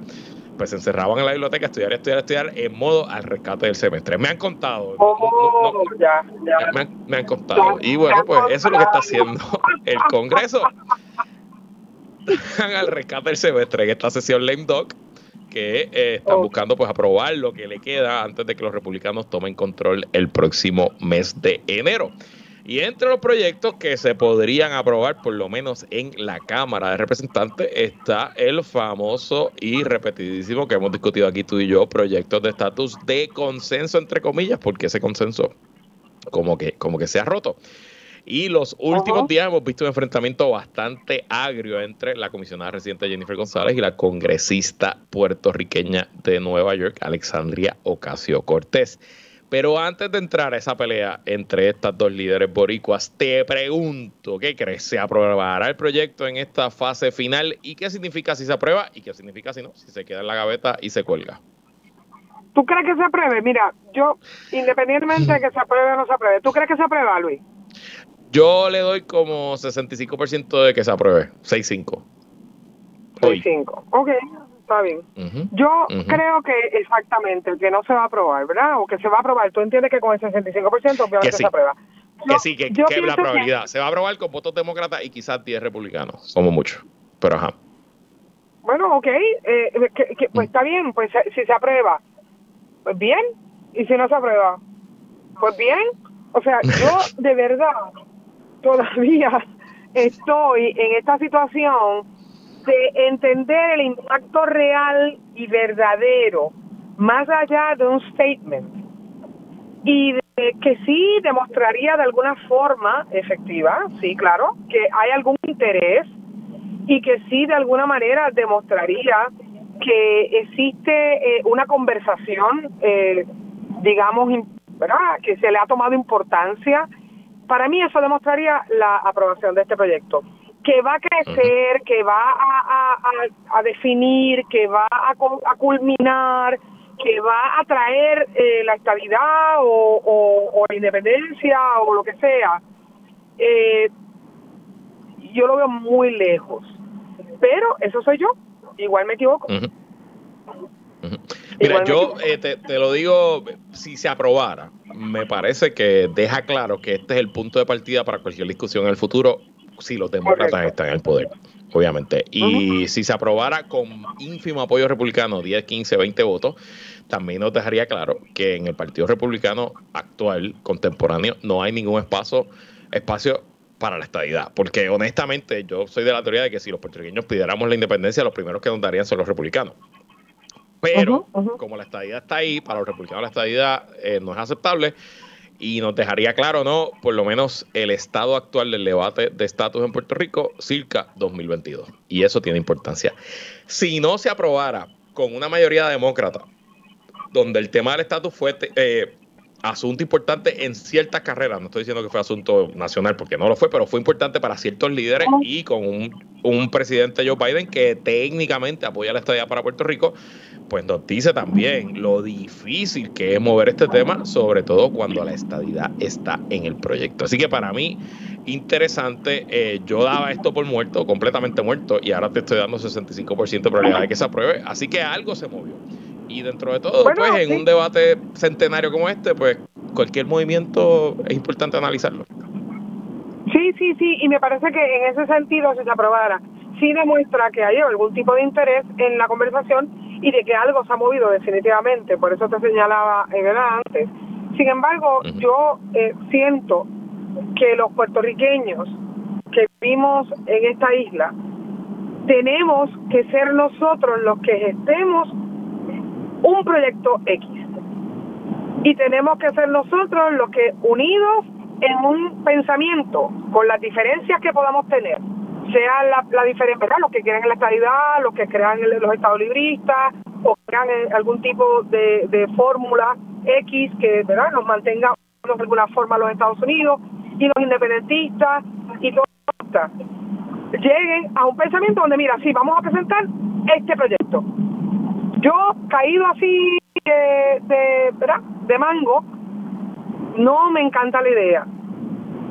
pues se encerraban en la biblioteca, estudiar, estudiar, estudiar, en modo al rescate del semestre. Me han contado. Oh, ya, ya. Me, han, me, han, contado. Y bueno, pues eso es lo que está haciendo el Congreso. al rescate del semestre en esta sesión lame dog que eh, están buscando pues aprobar lo que le queda antes de que los republicanos tomen control el próximo mes de enero. Y entre los proyectos que se podrían aprobar, por lo menos en la Cámara de Representantes, está el famoso y repetidísimo que hemos discutido aquí tú y yo, proyectos de estatus de consenso, entre comillas, porque ese consenso como que, como que se ha roto. Y los últimos días hemos visto un enfrentamiento bastante agrio entre la comisionada residente Jennifer González y la congresista puertorriqueña de Nueva York, Alexandria Ocasio Cortés. Pero antes de entrar a esa pelea entre estas dos líderes boricuas, te pregunto, ¿qué crees? ¿Se aprobará el proyecto en esta fase final? ¿Y qué significa si se aprueba? ¿Y qué significa si no? Si se queda en la gaveta y se cuelga. ¿Tú crees que se apruebe? Mira, yo, independientemente de que se apruebe o no se apruebe, ¿tú crees que se aprueba, Luis? Yo le doy como 65% de que se apruebe, 6-5. 6-5, ok está bien. Yo creo que exactamente, que no se va a aprobar, ¿verdad? O que se va a aprobar. Tú entiendes que con el 65% obviamente se aprueba. que sí, que, que la probabilidad. Se va a aprobar con votos demócratas y quizás 10 republicanos, como mucho. Pero ajá. Bueno, ok, eh, que, pues está bien, pues si se aprueba, pues bien, y si no se aprueba, pues bien. O sea, yo de verdad todavía estoy en esta situación de entender el impacto real y verdadero, más allá de un statement, y de que sí demostraría de alguna forma efectiva, sí, claro, que hay algún interés y que sí de alguna manera demostraría que existe eh, una conversación, eh, digamos, ¿verdad? que se le ha tomado importancia. Para mí eso demostraría la aprobación de este proyecto. Que va a crecer, que va a, definir, que va a, culminar, que va a traer eh, la estabilidad o, la independencia o lo que sea, eh, yo lo veo muy lejos. Pero eso soy yo, igual me equivoco. Mira, yo eh, te, te, lo digo, si se aprobara, me parece que deja claro que este es el punto de partida para cualquier discusión en el futuro si los demócratas están en el poder, obviamente. Y si se aprobara con ínfimo apoyo republicano, 10, 15, 20 votos, también nos dejaría claro que en el Partido Republicano actual, contemporáneo, no hay ningún espacio, espacio para la estadidad. Porque honestamente yo soy de la teoría de que si los puertorriqueños pidiéramos la independencia, los primeros que nos darían son los republicanos. Pero como la estadidad está ahí, para los republicanos la estadidad eh, no es aceptable, y nos dejaría claro, ¿no? Por lo menos el estado actual del debate de estatus en Puerto Rico, circa 2022. Y eso tiene importancia. Si no se aprobara con una mayoría demócrata, donde el tema del estatus fue eh, asunto importante en ciertas carreras, no estoy diciendo que fue asunto nacional porque no lo fue, pero fue importante para ciertos líderes y con un, un presidente Joe Biden que técnicamente apoya la estadía para Puerto Rico, pues nos dice también lo difícil que es mover este tema, sobre todo cuando la estadidad está en el proyecto. Así que para mí, interesante, eh, yo daba esto por muerto, completamente muerto, y ahora te estoy dando 65% de probabilidad de que se apruebe, así que algo se movió. Y dentro de todo, pues en un debate centenario como este, pues cualquier movimiento es importante analizarlo. Sí, sí, sí, y me parece que en ese sentido, si se aprobara, sí demuestra que hay algún tipo de interés en la conversación y de que algo se ha movido definitivamente, por eso te señalaba en el antes. Sin embargo, yo eh, siento que los puertorriqueños que vivimos en esta isla tenemos que ser nosotros los que gestemos un proyecto X. Y tenemos que ser nosotros los que unidos en un pensamiento, con las diferencias que podamos tener, sea la, la diferencia, Los que quieren la estabilidad, los que crean los estados libristas, o crean algún tipo de, de fórmula X que ¿verdad? nos mantenga de alguna forma los Estados Unidos y los independentistas y todos lleguen a un pensamiento donde, mira, sí, vamos a presentar este proyecto. Yo, caído así de, de, de mango, no me encanta la idea.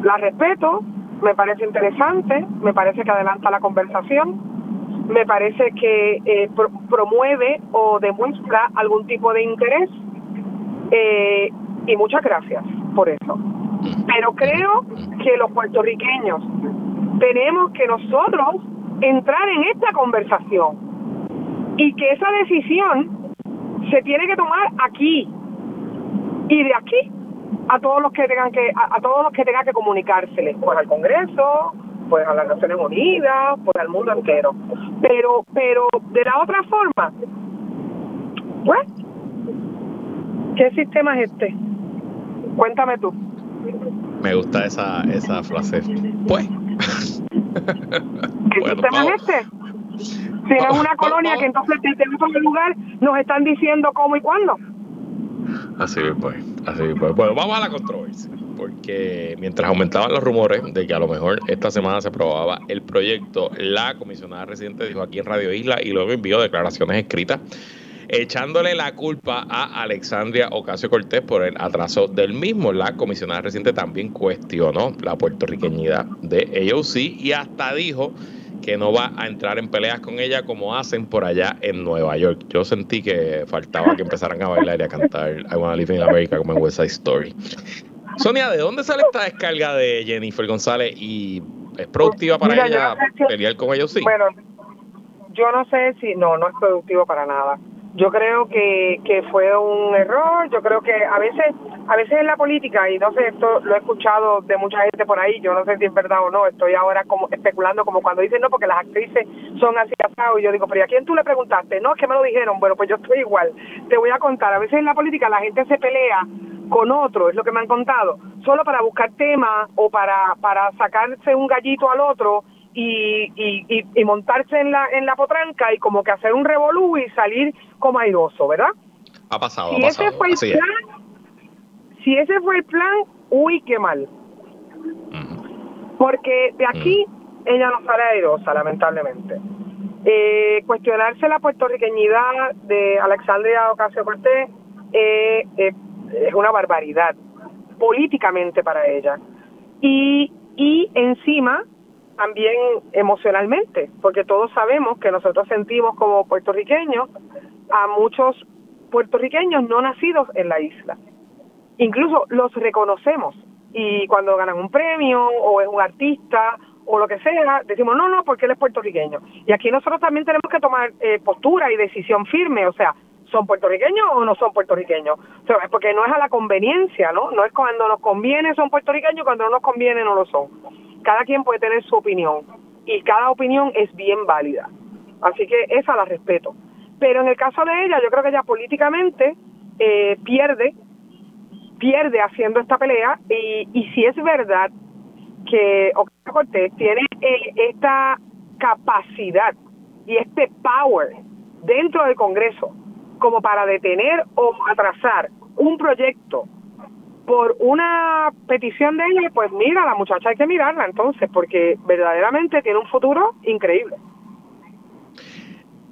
La respeto, me parece interesante, me parece que adelanta la conversación, me parece que eh, promueve o demuestra algún tipo de interés eh, y muchas gracias por eso. Pero creo que los puertorriqueños tenemos que nosotros entrar en esta conversación y que esa decisión se tiene que tomar aquí y de aquí a todos los que tengan que a, todos los que tengan que comunicárseles pues al Congreso pues a las Naciones Unidas pues al mundo entero. Pero pero de la otra forma pues qué sistema es este cuéntame tú me gusta esa esa frase. Pues. ¿qué sistema es este? si no es una colonia que entonces desde otro lugar nos están diciendo cómo y cuándo. Así pues, así pues. Bueno, vamos a la controversia, porque mientras aumentaban los rumores de que a lo mejor esta semana se aprobaba el proyecto, la comisionada residente dijo aquí en Radio Isla y luego envió declaraciones escritas echándole la culpa a Alexandria Ocasio Cortés por el atraso del mismo. La comisionada reciente también cuestionó la puertorriqueñidad de AOC y hasta dijo que no va a entrar en peleas con ella como hacen por allá en Nueva York. Yo sentí que faltaba que empezaran a bailar y a cantar I Wanna Live in America como en West Side Story. Sonia, ¿de dónde sale esta descarga de Jennifer González y es productiva para ella pelear con ellos? Sí. Bueno, yo no sé si no, no es productivo para nada. Yo creo que, que fue un error, yo creo que a veces a veces en la política, y no sé, esto lo he escuchado de mucha gente por ahí, yo no sé si es verdad o no, estoy ahora como especulando como cuando dicen no, porque las actrices son así asados, y yo digo, pero ¿y a quién tú le preguntaste? No, es que me lo dijeron, bueno, pues yo estoy igual. Te voy a contar, a veces en la política la gente se pelea con otro, es lo que me han contado, solo para buscar temas o para, para sacarse un gallito al otro y, y, y, montarse en la, en la potranca y como que hacer un revolú y salir como airoso, ¿verdad? Ha pasado, ha pasado. Ese fue el plan, si ese fue el plan, uy, qué mal. Porque de aquí ella no sale airosa, lamentablemente. Eh, cuestionarse la puertorriqueñidad de Alexandria Ocasio Cortés eh, eh, es una barbaridad políticamente para ella. Y, y encima también emocionalmente, porque todos sabemos que nosotros sentimos como puertorriqueños a muchos puertorriqueños no nacidos en la isla incluso los reconocemos y cuando ganan un premio o es un artista o lo que sea, decimos, no, no, porque él es puertorriqueño. Y aquí nosotros también tenemos que tomar eh, postura y decisión firme, o sea, ¿son puertorriqueños o no son puertorriqueños? Porque no es a la conveniencia, ¿no? No es cuando nos conviene son puertorriqueños, cuando no nos conviene no lo son. Cada quien puede tener su opinión y cada opinión es bien válida. Así que esa la respeto. Pero en el caso de ella, yo creo que ella políticamente eh, pierde pierde haciendo esta pelea y, y si es verdad que Ocasio Cortés tiene eh, esta capacidad y este power dentro del Congreso como para detener o atrasar un proyecto por una petición de ella, pues mira, la muchacha hay que mirarla entonces, porque verdaderamente tiene un futuro increíble.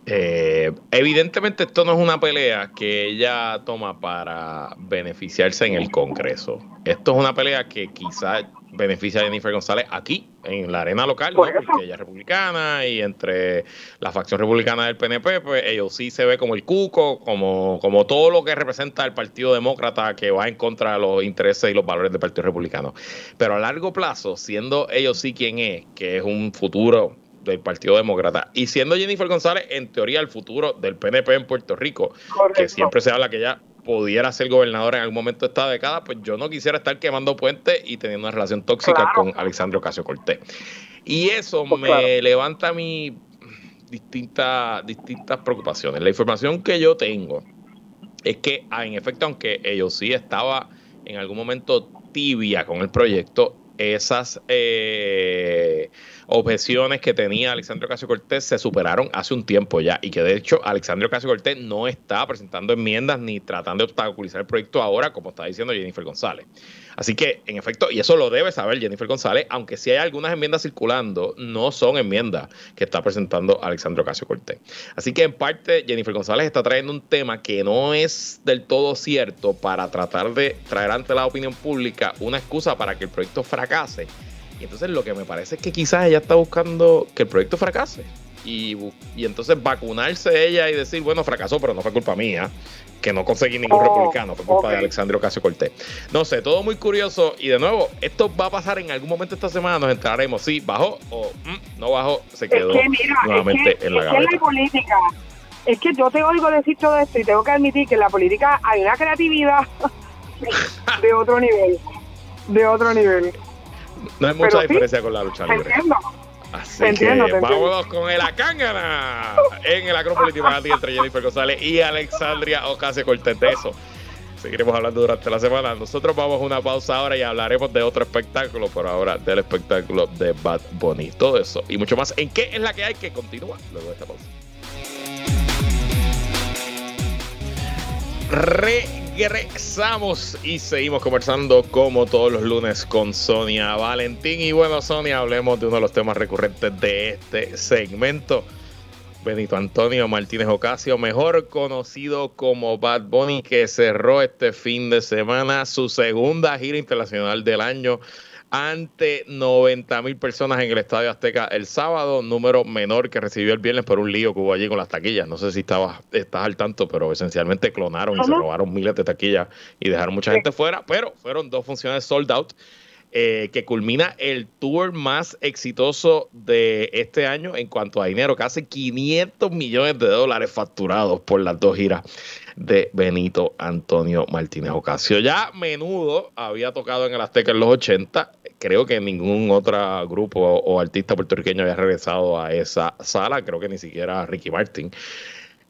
Eh, evidentemente esto no es una pelea que ella toma para beneficiarse en el Congreso. Esto es una pelea que quizás beneficia a Jennifer González aquí, en la arena local, ¿no? porque ella es republicana y entre la facción republicana del PNP, pues ellos sí se ve como el cuco, como, como todo lo que representa el Partido Demócrata que va en contra de los intereses y los valores del Partido Republicano. Pero a largo plazo, siendo ellos sí quien es, que es un futuro del Partido Demócrata. Y siendo Jennifer González, en teoría, el futuro del PNP en Puerto Rico, que siempre se habla que ella pudiera ser gobernadora en algún momento de esta década, pues yo no quisiera estar quemando puentes y teniendo una relación tóxica con Alexandre Ocasio Cortés. Y eso pues me levanta mi distintas, distintas preocupaciones. La información que yo tengo es que, ah, en efecto, aunque ellos sí estaba en algún momento tibia con el proyecto, esas eh, objeciones que tenía Alexandre Ocasio Cortés se superaron hace un tiempo ya y que de hecho Alexandre Ocasio Cortés no está presentando enmiendas ni tratando de obstaculizar el proyecto ahora como está diciendo Jennifer González. Así que en efecto, y eso lo debe saber Jennifer González, aunque sí hay algunas enmiendas circulando, no son enmiendas que está presentando Alexandre Ocasio Cortés. Así que en parte Jennifer González está trayendo un tema que no es del todo cierto para tratar de traer ante la opinión pública una excusa para que el proyecto fracase y entonces lo que me parece es que quizás ella está buscando que el proyecto fracase y, y entonces vacunarse ella y decir, bueno, fracasó, pero no fue culpa mía, que no conseguí ningún Oh, republicano, fue culpa de Alexandria Ocasio Cortés. No sé, todo muy curioso y de nuevo, esto va a pasar en algún momento esta semana, nos enteraremos si bajó o mm, no bajó, se Es quedó que mira, nuevamente es que, en la es que la política, es que yo te oigo decir todo esto y tengo que admitir que en la política hay una creatividad de otro nivel, de otro nivel. No hay mucha pero sí, diferencia con la lucha libre. entiendo. Así entiendo, que vámonos con el Acángana en el Acrópolis Magati entre Jennifer González y Alexandria Ocasio Cortez. De eso seguiremos hablando durante la semana. Nosotros vamos a una pausa ahora y hablaremos de otro espectáculo, por ahora del espectáculo de Bad Bunny. Todo eso y mucho más. ¿En qué es la que hay que continúa luego de esta pausa? Regresamos y seguimos conversando como todos los lunes con Sonia Valentín. Y bueno, Sonia, hablemos de uno de los temas recurrentes de este segmento. Benito Antonio Martínez Ocasio, mejor conocido como Bad Bunny, que cerró este fin de semana su segunda gira internacional del año ante 90 mil personas en el Estadio Azteca el sábado, número menor que recibió el viernes por un lío que hubo allí con las taquillas. No sé si estabas, estás al tanto, pero esencialmente clonaron y se robaron miles de taquillas y dejaron mucha gente fuera, pero fueron dos funciones sold out. Eh, que culmina el tour más exitoso de este año en cuanto a dinero, casi 500 millones de dólares facturados por las dos giras de Benito Antonio Martínez Ocasio. Ya menudo había tocado en el Azteca en los 80, creo que ningún otro grupo o artista puertorriqueño había regresado a esa sala, creo que ni siquiera Ricky Martin.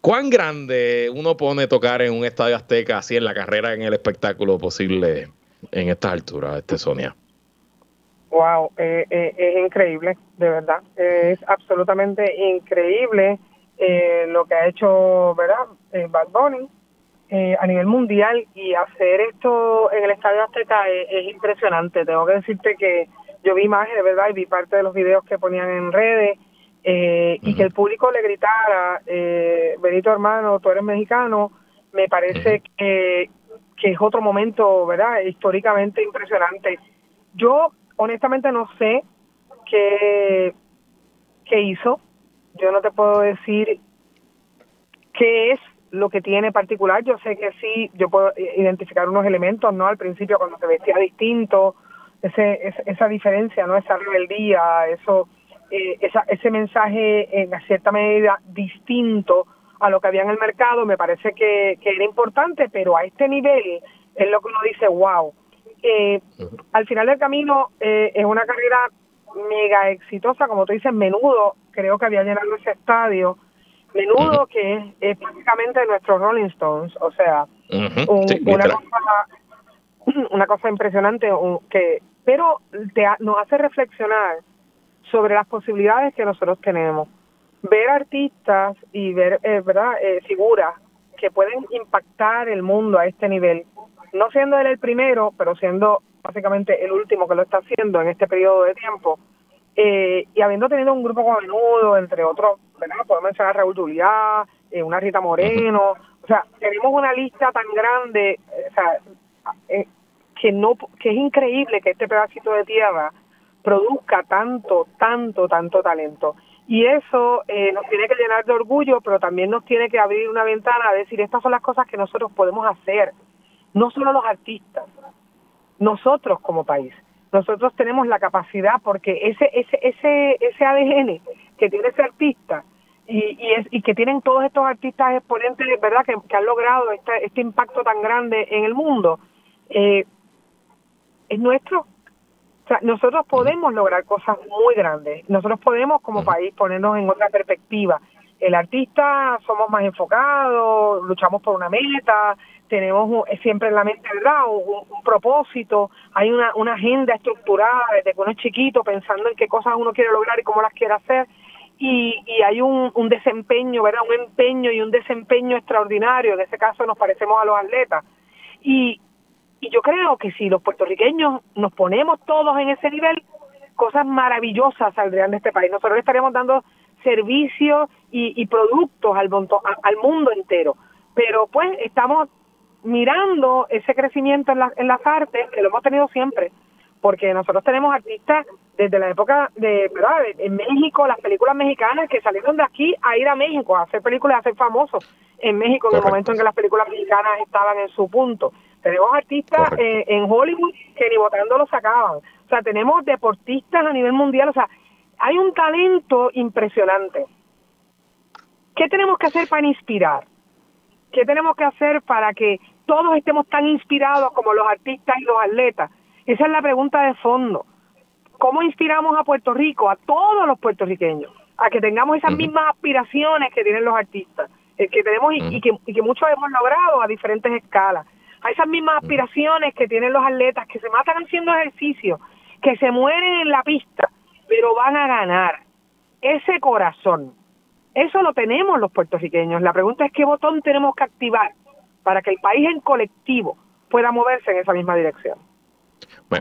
¿Cuán grande uno pone tocar en un estadio Azteca así en la carrera, en el espectáculo posible en estas alturas, este Sonia? Wow, eh, eh, es increíble, de verdad. Es absolutamente increíble eh, lo que ha hecho, ¿verdad? Eh, Bad Bunny a nivel mundial y hacer esto en el Estadio Azteca es, es impresionante. Tengo que decirte que yo vi imágenes, ¿verdad? Y vi parte de los videos que ponían en redes eh, y que el público le gritara, eh, Benito hermano, tú eres mexicano, me parece que, que es otro momento, ¿verdad? Históricamente impresionante. Yo honestamente no sé qué, qué hizo. Yo no te puedo decir qué es lo que tiene particular. Yo sé que sí, yo puedo identificar unos elementos, ¿no? Al principio cuando se vestía distinto, ese, esa diferencia, ¿no? Esa rebeldía, eso, eh, esa, ese mensaje en cierta medida distinto a lo que había en el mercado, me parece que, que era importante, pero a este nivel es lo que uno dice, wow. Eh, al final del camino eh, es una carrera mega exitosa, como tú dices, menudo, creo que había llenado ese estadio, menudo que es, es prácticamente nuestro Rolling Stones, o sea, un- sí, una cosa una cosa impresionante un- que pero te ha- nos hace reflexionar sobre las posibilidades que nosotros tenemos. Ver artistas y ver eh, verdad Eh, figuras que pueden impactar el mundo a este nivel no siendo él el primero pero siendo básicamente el último que lo está haciendo en este periodo de tiempo eh, y habiendo tenido un grupo como menudo, entre otros, ¿verdad? Podemos mencionar a Raúl Juliá, eh, una Rita Moreno, o sea, tenemos una lista tan grande, eh, o sea, eh, que no, que es increíble que este pedacito de tierra produzca tanto, tanto, tanto talento. Y eso eh, nos tiene que llenar de orgullo, pero también nos tiene que abrir una ventana a decir, estas son las cosas que nosotros podemos hacer, no solo los artistas, nosotros como país. Nosotros tenemos la capacidad porque ese ese ese ese ADN que tiene ese artista y y, es, y que tienen todos estos artistas exponentes, ¿verdad? Que, que han logrado este este impacto tan grande en el mundo eh, es nuestro. O sea, nosotros podemos lograr cosas muy grandes. Nosotros podemos como país ponernos en otra perspectiva. El artista somos más enfocados, luchamos por una meta, tenemos un- siempre en la mente verdad un, propósito, hay una, una agenda estructurada desde que uno es chiquito pensando en qué cosas uno quiere lograr y cómo las quiere hacer y, y hay un, un desempeño, ¿verdad? Un empeño y un desempeño extraordinario, en ese caso nos parecemos a los atletas. Y, y yo creo que si los puertorriqueños nos ponemos todos en ese nivel, cosas maravillosas saldrían de este país. Nosotros le estaremos dando servicios y, y productos al mundo entero. Pero pues estamos mirando ese crecimiento en, la- en las artes, que lo hemos tenido siempre, porque nosotros tenemos artistas desde la época de, ¿verdad? En México, las películas mexicanas que salieron de aquí a ir a México a hacer películas, a ser famosos en México en el momento en que las películas mexicanas estaban en su punto. Tenemos artistas eh, en Hollywood que ni votando lo sacaban. O sea, tenemos deportistas a nivel mundial. O sea, hay un talento impresionante. ¿Qué tenemos que hacer para inspirar? ¿Qué tenemos que hacer para que todos estemos tan inspirados como los artistas y los atletas? Esa es la pregunta de fondo. ¿Cómo inspiramos a Puerto Rico, a todos los puertorriqueños, a que tengamos esas mismas aspiraciones que tienen los artistas, eh, que tenemos y, que, y que muchos hemos logrado a diferentes escalas? A esas mismas aspiraciones que tienen los atletas que se matan haciendo ejercicio, que se mueren en la pista, pero van a ganar. Ese corazón, eso lo tenemos los puertorriqueños. La pregunta es qué botón tenemos que activar para que el país en colectivo pueda moverse en esa misma dirección.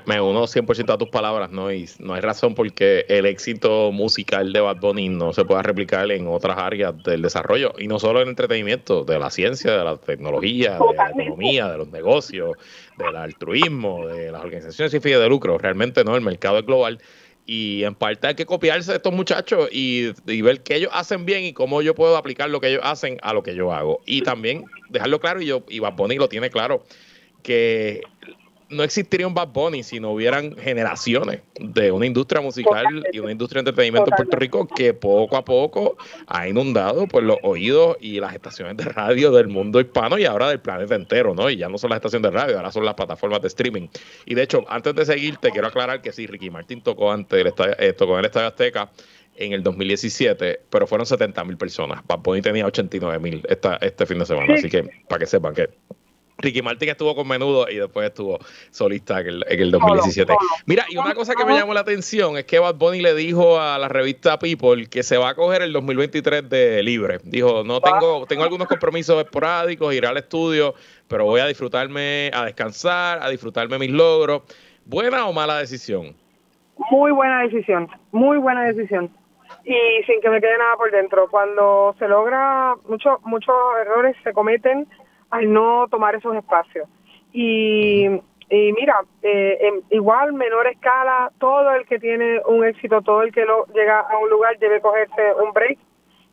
Me, uno 100% a tus palabras, ¿no? Y no hay razón porque el éxito musical de Bad Bunny no se pueda replicar en otras áreas del desarrollo, y no solo en entretenimiento, de la ciencia, de la tecnología, de la economía, de los negocios, del altruismo, de las organizaciones sin fines de lucro. Realmente, ¿no? El mercado es global y en parte hay que copiarse de estos muchachos y, ver qué ellos hacen bien y cómo yo puedo aplicar lo que ellos hacen a lo que yo hago. Y también dejarlo claro, y yo, y Bad Bunny lo tiene claro, que no existiría un Bad Bunny si no hubieran generaciones de una industria musical y una industria de entretenimiento en Puerto Rico que poco a poco ha inundado pues, los oídos y las estaciones de radio del mundo hispano y ahora del planeta entero, ¿no? Y ya no son las estaciones de radio, ahora son las plataformas de streaming. Y de hecho, antes de seguir, te quiero aclarar que sí, Ricky Martin tocó antes el estadio, eh, tocó en el Estadio Azteca en el 2017, pero fueron 70 mil personas. Bad Bunny tenía 89 mil este fin de semana, así que para que sepan que Ricky Martin estuvo con menudo y después estuvo solista en el, 2017. Mira, y una cosa que me llamó la atención es que Bad Bunny le dijo a la revista People que se va a coger el 2023 de libre. Dijo, no tengo, tengo algunos compromisos esporádicos, iré al estudio, pero voy a disfrutarme, a descansar, a disfrutarme mis logros. ¿Buena o mala decisión? Muy buena decisión, muy buena decisión. Y sin que me quede nada por dentro. Cuando se logra, muchos muchos errores se cometen al no tomar esos espacios. Y, y mira, eh, en igual, menor escala, todo el que tiene un éxito, todo el que lo, llega a un lugar debe cogerse un break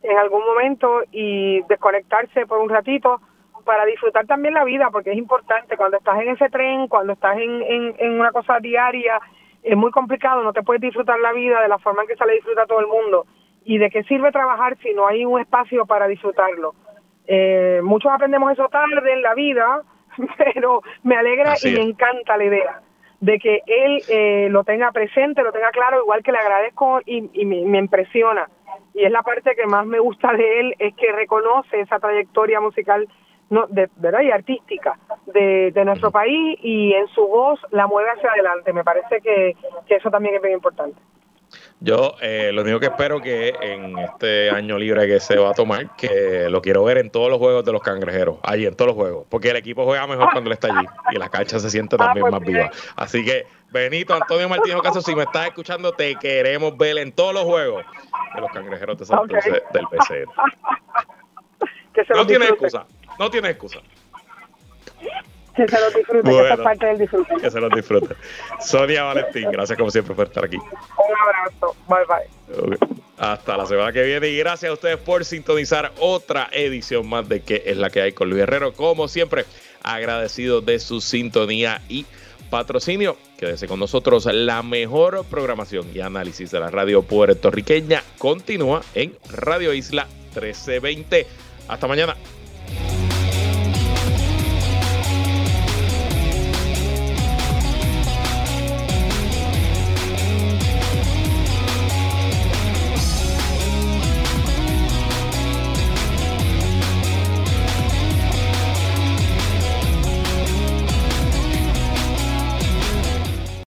en algún momento y desconectarse por un ratito para disfrutar también la vida, porque es importante cuando estás en ese tren, cuando estás en, en, en una cosa diaria, es muy complicado, no te puedes disfrutar la vida de la forma en que se le disfruta a todo el mundo. ¿Y de qué sirve trabajar si no hay un espacio para disfrutarlo? Eh, muchos aprendemos eso tarde en la vida, pero me alegra y me encanta la idea de que él eh, lo tenga presente, lo tenga claro, igual que le agradezco y, me, impresiona. Y es la parte que más me gusta de él, es que reconoce esa trayectoria musical no, de, ¿verdad? y artística de, de nuestro país y en su voz la mueve hacia adelante. Me parece que, que eso también es bien importante. Yo eh, lo único que espero que en este año libre que se va a tomar, que lo quiero ver en todos los juegos de los cangrejeros, allí en todos los juegos, porque el equipo juega mejor cuando él está allí y la cancha se siente ah, también pues más viva. Así que, Benito, Antonio Martínez Caso, si me estás escuchando, te queremos ver en todos los juegos de los cangrejeros de Santos del PCR. no tiene excusa, no tiene excusa. Que se los disfrute, que es parte del disfrute. Que se los disfrute. Sonia Valentín, gracias como siempre por estar aquí. Un abrazo, bye bye. Hasta la semana que viene y gracias a ustedes por sintonizar otra edición más de que es la que hay con Luis Herrero. Como siempre, agradecido de su sintonía y patrocinio. Quédese con nosotros. La mejor programación y análisis de la radio puertorriqueña continúa en Radio Isla 1320. Hasta mañana.